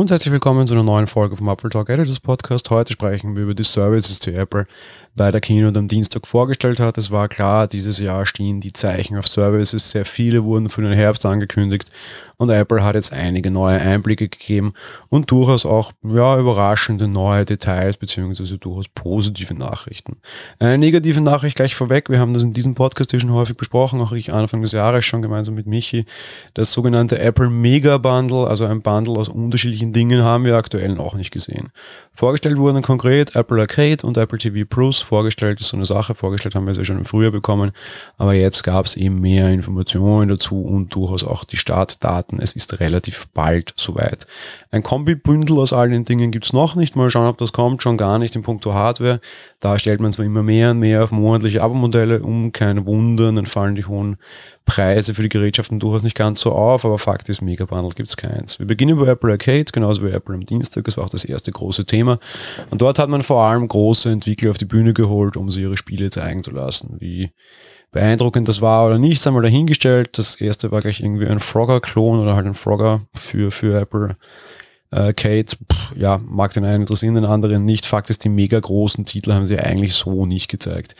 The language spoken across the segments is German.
Und herzlich willkommen zu einer neuen Folge vom Apple Talk Editors Podcast. Heute sprechen wir über die Services, die Apple bei der Keynote am Dienstag vorgestellt hat. Es war klar, dieses Jahr stehen die Zeichen auf Services. Sehr viele wurden für den Herbst angekündigt und Apple hat jetzt einige neue Einblicke gegeben und durchaus auch ja, überraschende neue Details beziehungsweise durchaus positive Nachrichten. Eine negative Nachricht gleich vorweg. Wir haben das in diesem Podcast schon häufig besprochen, auch ich Anfang des Jahres schon gemeinsam mit Michi. Das sogenannte Apple Mega Bundle, also ein Bundle aus unterschiedlichen Dingen haben wir aktuell noch nicht gesehen. Vorgestellt wurden konkret Apple Arcade und Apple TV Plus. Vorgestellt ist so eine Sache, vorgestellt haben wir ja schon im Frühjahr bekommen, aber jetzt gab es eben mehr Informationen dazu und durchaus auch die Startdaten. Es ist relativ bald soweit. Ein Kombibündel aus all den Dingen gibt es noch nicht. Mal schauen, ob das kommt, schon gar nicht in puncto Hardware. Da stellt man zwar immer mehr und mehr auf monatliche Abo-Modelle um, keine Wunder, dann fallen die hohen Preise für die Gerätschaften durchaus nicht ganz so auf, aber Fakt ist, Mega Bundle gibt es keins. Wir beginnen bei Apple Arcade, genauso wie Apple am Dienstag, das war auch das erste große Thema. Und dort hat man vor allem große Entwickler auf die Bühne geholt, um sie ihre Spiele zeigen zu lassen. Wie beeindruckend das war oder nicht, einmal dahingestellt. Das erste war gleich irgendwie ein Frogger-Klon oder halt ein Frogger für, für Apple. Äh, Kate, pff, ja, mag den einen interessieren, den anderen nicht. Fakt ist, die mega großen Titel haben sie eigentlich so nicht gezeigt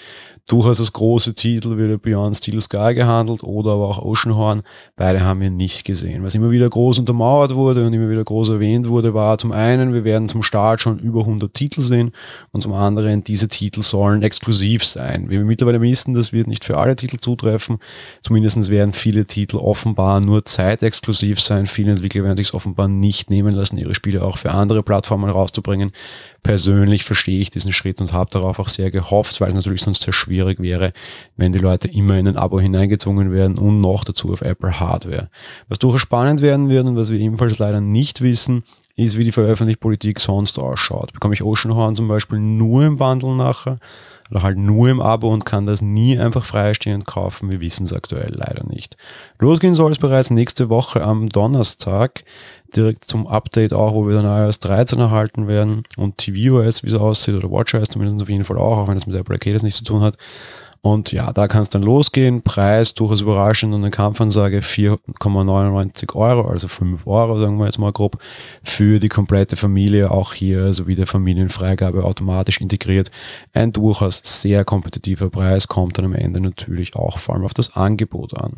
durchaus als große Titel wie Beyond Steel Sky gehandelt oder aber auch Oceanhorn. Beide haben wir nicht gesehen. Was immer wieder groß untermauert wurde und immer wieder groß erwähnt wurde, war zum einen, wir werden zum Start schon über 100 Titel sehen und zum anderen, diese Titel sollen exklusiv sein. Wie wir mittlerweile wissen, das wird nicht für alle Titel zutreffen. Zumindest werden viele Titel offenbar nur zeitexklusiv sein. Viele Entwickler werden sich offenbar nicht nehmen lassen, ihre Spiele auch für andere Plattformen rauszubringen. Persönlich verstehe ich diesen Schritt und habe darauf auch sehr gehofft, weil es natürlich sonst sehr schwierig wäre, wenn die Leute immer in ein Abo hineingezwungen werden und noch dazu auf Apple Hardware. Was durchaus spannend werden wird und was wir ebenfalls leider nicht wissen, ist, wie die Veröffentlichungspolitik sonst ausschaut. Bekomme ich Oceanhorn zum Beispiel nur im Bundle nachher oder halt nur im Abo und kann das nie einfach freistehend kaufen. Wir wissen es aktuell leider nicht. Losgehen soll es bereits nächste Woche am Donnerstag, direkt zum Update auch, wo wir dann iOS 13 erhalten werden und tvOS, wie es aussieht, oder WatchOS zumindest auf jeden Fall auch, auch wenn es mit Apple Arcade nichts zu tun hat. Und ja, da kann es dann losgehen. Preis durchaus überraschend und eine Kampfansage 4,99 Euro, also 5 Euro, sagen wir jetzt mal grob, für die komplette Familie. Auch hier sowie der Familienfreigabe automatisch integriert. Ein durchaus sehr kompetitiver Preis, kommt dann am Ende natürlich auch vor allem auf das Angebot an.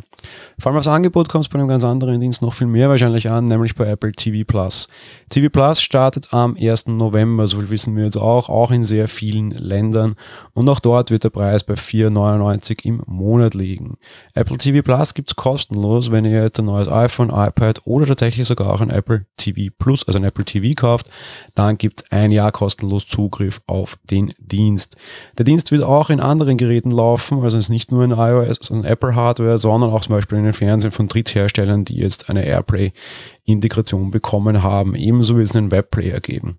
Vor allem aufs Angebot kommt es bei einem ganz anderen Dienst noch viel mehr wahrscheinlich an, nämlich bei Apple TV Plus. TV Plus startet am 1. November, so viel wissen wir jetzt auch, auch in sehr vielen Ländern. Und auch dort wird der Preis bei 4 4,99 im Monat liegen. Apple TV Plus gibt es kostenlos, wenn ihr jetzt ein neues iPhone, iPad oder tatsächlich sogar auch ein Apple TV Plus, also ein Apple TV kauft, dann gibt es ein Jahr kostenlos Zugriff auf den Dienst. Der Dienst wird auch in anderen Geräten laufen, also es ist nicht nur in iOS und Apple Hardware, sondern auch zum Beispiel in den Fernsehen von Drittherstellern, die jetzt eine Airplay Integration bekommen haben. Ebenso wird es einen Webplayer geben.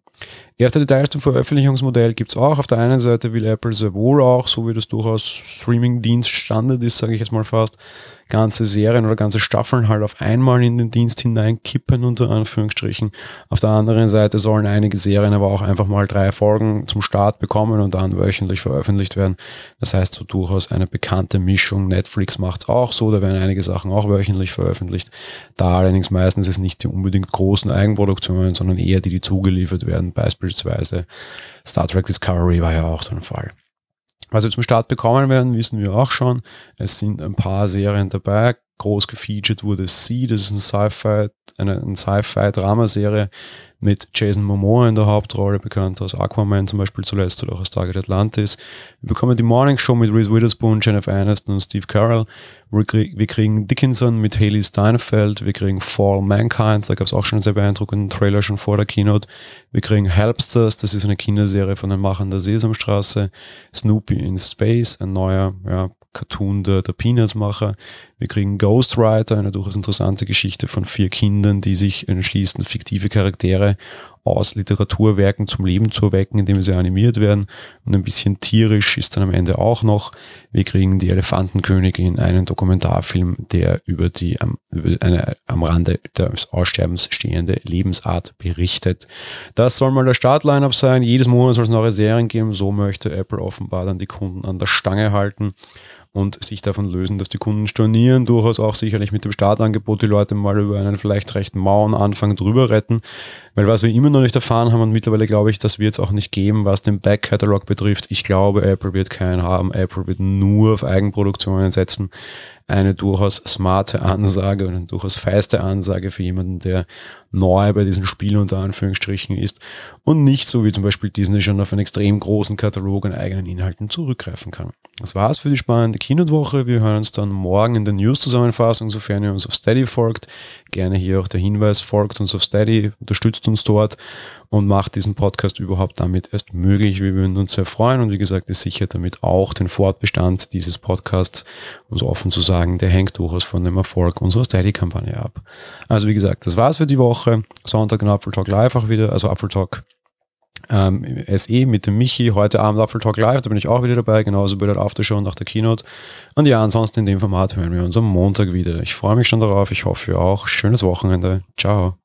Erste Details zum Veröffentlichungsmodell gibt es auch. Auf der einen Seite will Apple sehr wohl auch, so wie das durchaus Streaming-Dienst Standard ist, sage ich jetzt mal fast, ganze Serien oder ganze Staffeln halt auf einmal in den Dienst hineinkippen, unter Anführungsstrichen. Auf der anderen Seite sollen einige Serien aber auch einfach mal drei Folgen zum Start bekommen und dann wöchentlich veröffentlicht werden. Das heißt so durchaus eine bekannte Mischung. Netflix macht es auch so, da werden einige Sachen auch wöchentlich veröffentlicht. Da allerdings meistens ist nicht die unbedingt großen Eigenproduktionen, sondern eher die, die zugeliefert werden. Beispielsweise Star Trek Discovery war ja auch so ein Fall. Was wir zum Start bekommen werden, wissen wir auch schon. Es sind ein paar Serien dabei. Groß gefeatured wurde Sie, das ist ein Sci-Fi, eine, eine Sci-Fi-Dramaserie mit Jason Momoa in der Hauptrolle, bekannt aus Aquaman zum Beispiel zuletzt oder auch aus Target Atlantis. Wir bekommen die Morning Show mit Reese Witherspoon, Jennifer Aniston und Steve Carell. Wir, krieg, wir kriegen Dickinson mit Haley Steinfeld. Wir kriegen Fall Mankind, da gab es auch schon einen sehr beeindruckenden Trailer schon vor der Keynote. Wir kriegen Helpsters, das ist eine Kinderserie von den Machern der Sesamstraße. Snoopy in Space, ein neuer ja, Cartoon der, der Peanuts-Macher. Wir kriegen Ghostwriter, eine durchaus interessante Geschichte von vier Kindern, die sich entschließen, fiktive Charaktere aus Literaturwerken zum Leben zu erwecken, indem sie animiert werden. Und ein bisschen tierisch ist dann am Ende auch noch. Wir kriegen die Elefantenkönigin, einen Dokumentarfilm, der über die am, über eine am Rande des Aussterbens stehende Lebensart berichtet. Das soll mal der Startline-up sein. Jedes Monat soll es neue Serien geben. So möchte Apple offenbar dann die Kunden an der Stange halten. Und sich davon lösen, dass die Kunden stornieren, durchaus auch sicherlich mit dem Startangebot die Leute mal über einen vielleicht recht mauen Anfang drüber retten. Weil was wir immer noch nicht erfahren haben und mittlerweile glaube ich, das wird es auch nicht geben, was den Back-Catalog betrifft. Ich glaube, Apple wird keinen haben. Apple wird nur auf Eigenproduktionen setzen eine durchaus smarte Ansage und eine durchaus feiste Ansage für jemanden, der neu bei diesen Spielen unter Anführungsstrichen ist und nicht so wie zum Beispiel Disney schon auf einen extrem großen Katalog an eigenen Inhalten zurückgreifen kann. Das war's für die spannende Keynote-Woche. Wir hören uns dann morgen in der News-Zusammenfassung, sofern ihr uns auf Steady folgt. Gerne hier auch der Hinweis, folgt uns auf Steady, unterstützt uns dort und macht diesen Podcast überhaupt damit erst möglich. Wir würden uns sehr freuen und wie gesagt, es sichert damit auch den Fortbestand dieses Podcasts, so offen zu sagen, der hängt durchaus von dem Erfolg unserer Steady-Kampagne ab. Also wie gesagt, das war's für die Woche. Sonntag in Apfel Talk Live auch wieder, also Apfel Talk ähm, SE mit dem Michi. Heute Abend Apfel Talk Live, da bin ich auch wieder dabei, genauso bei der Aftershow nach der Keynote. Und ja, ansonsten in dem Format hören wir uns am Montag wieder. Ich freue mich schon darauf, ich hoffe ihr auch. Schönes Wochenende. Ciao.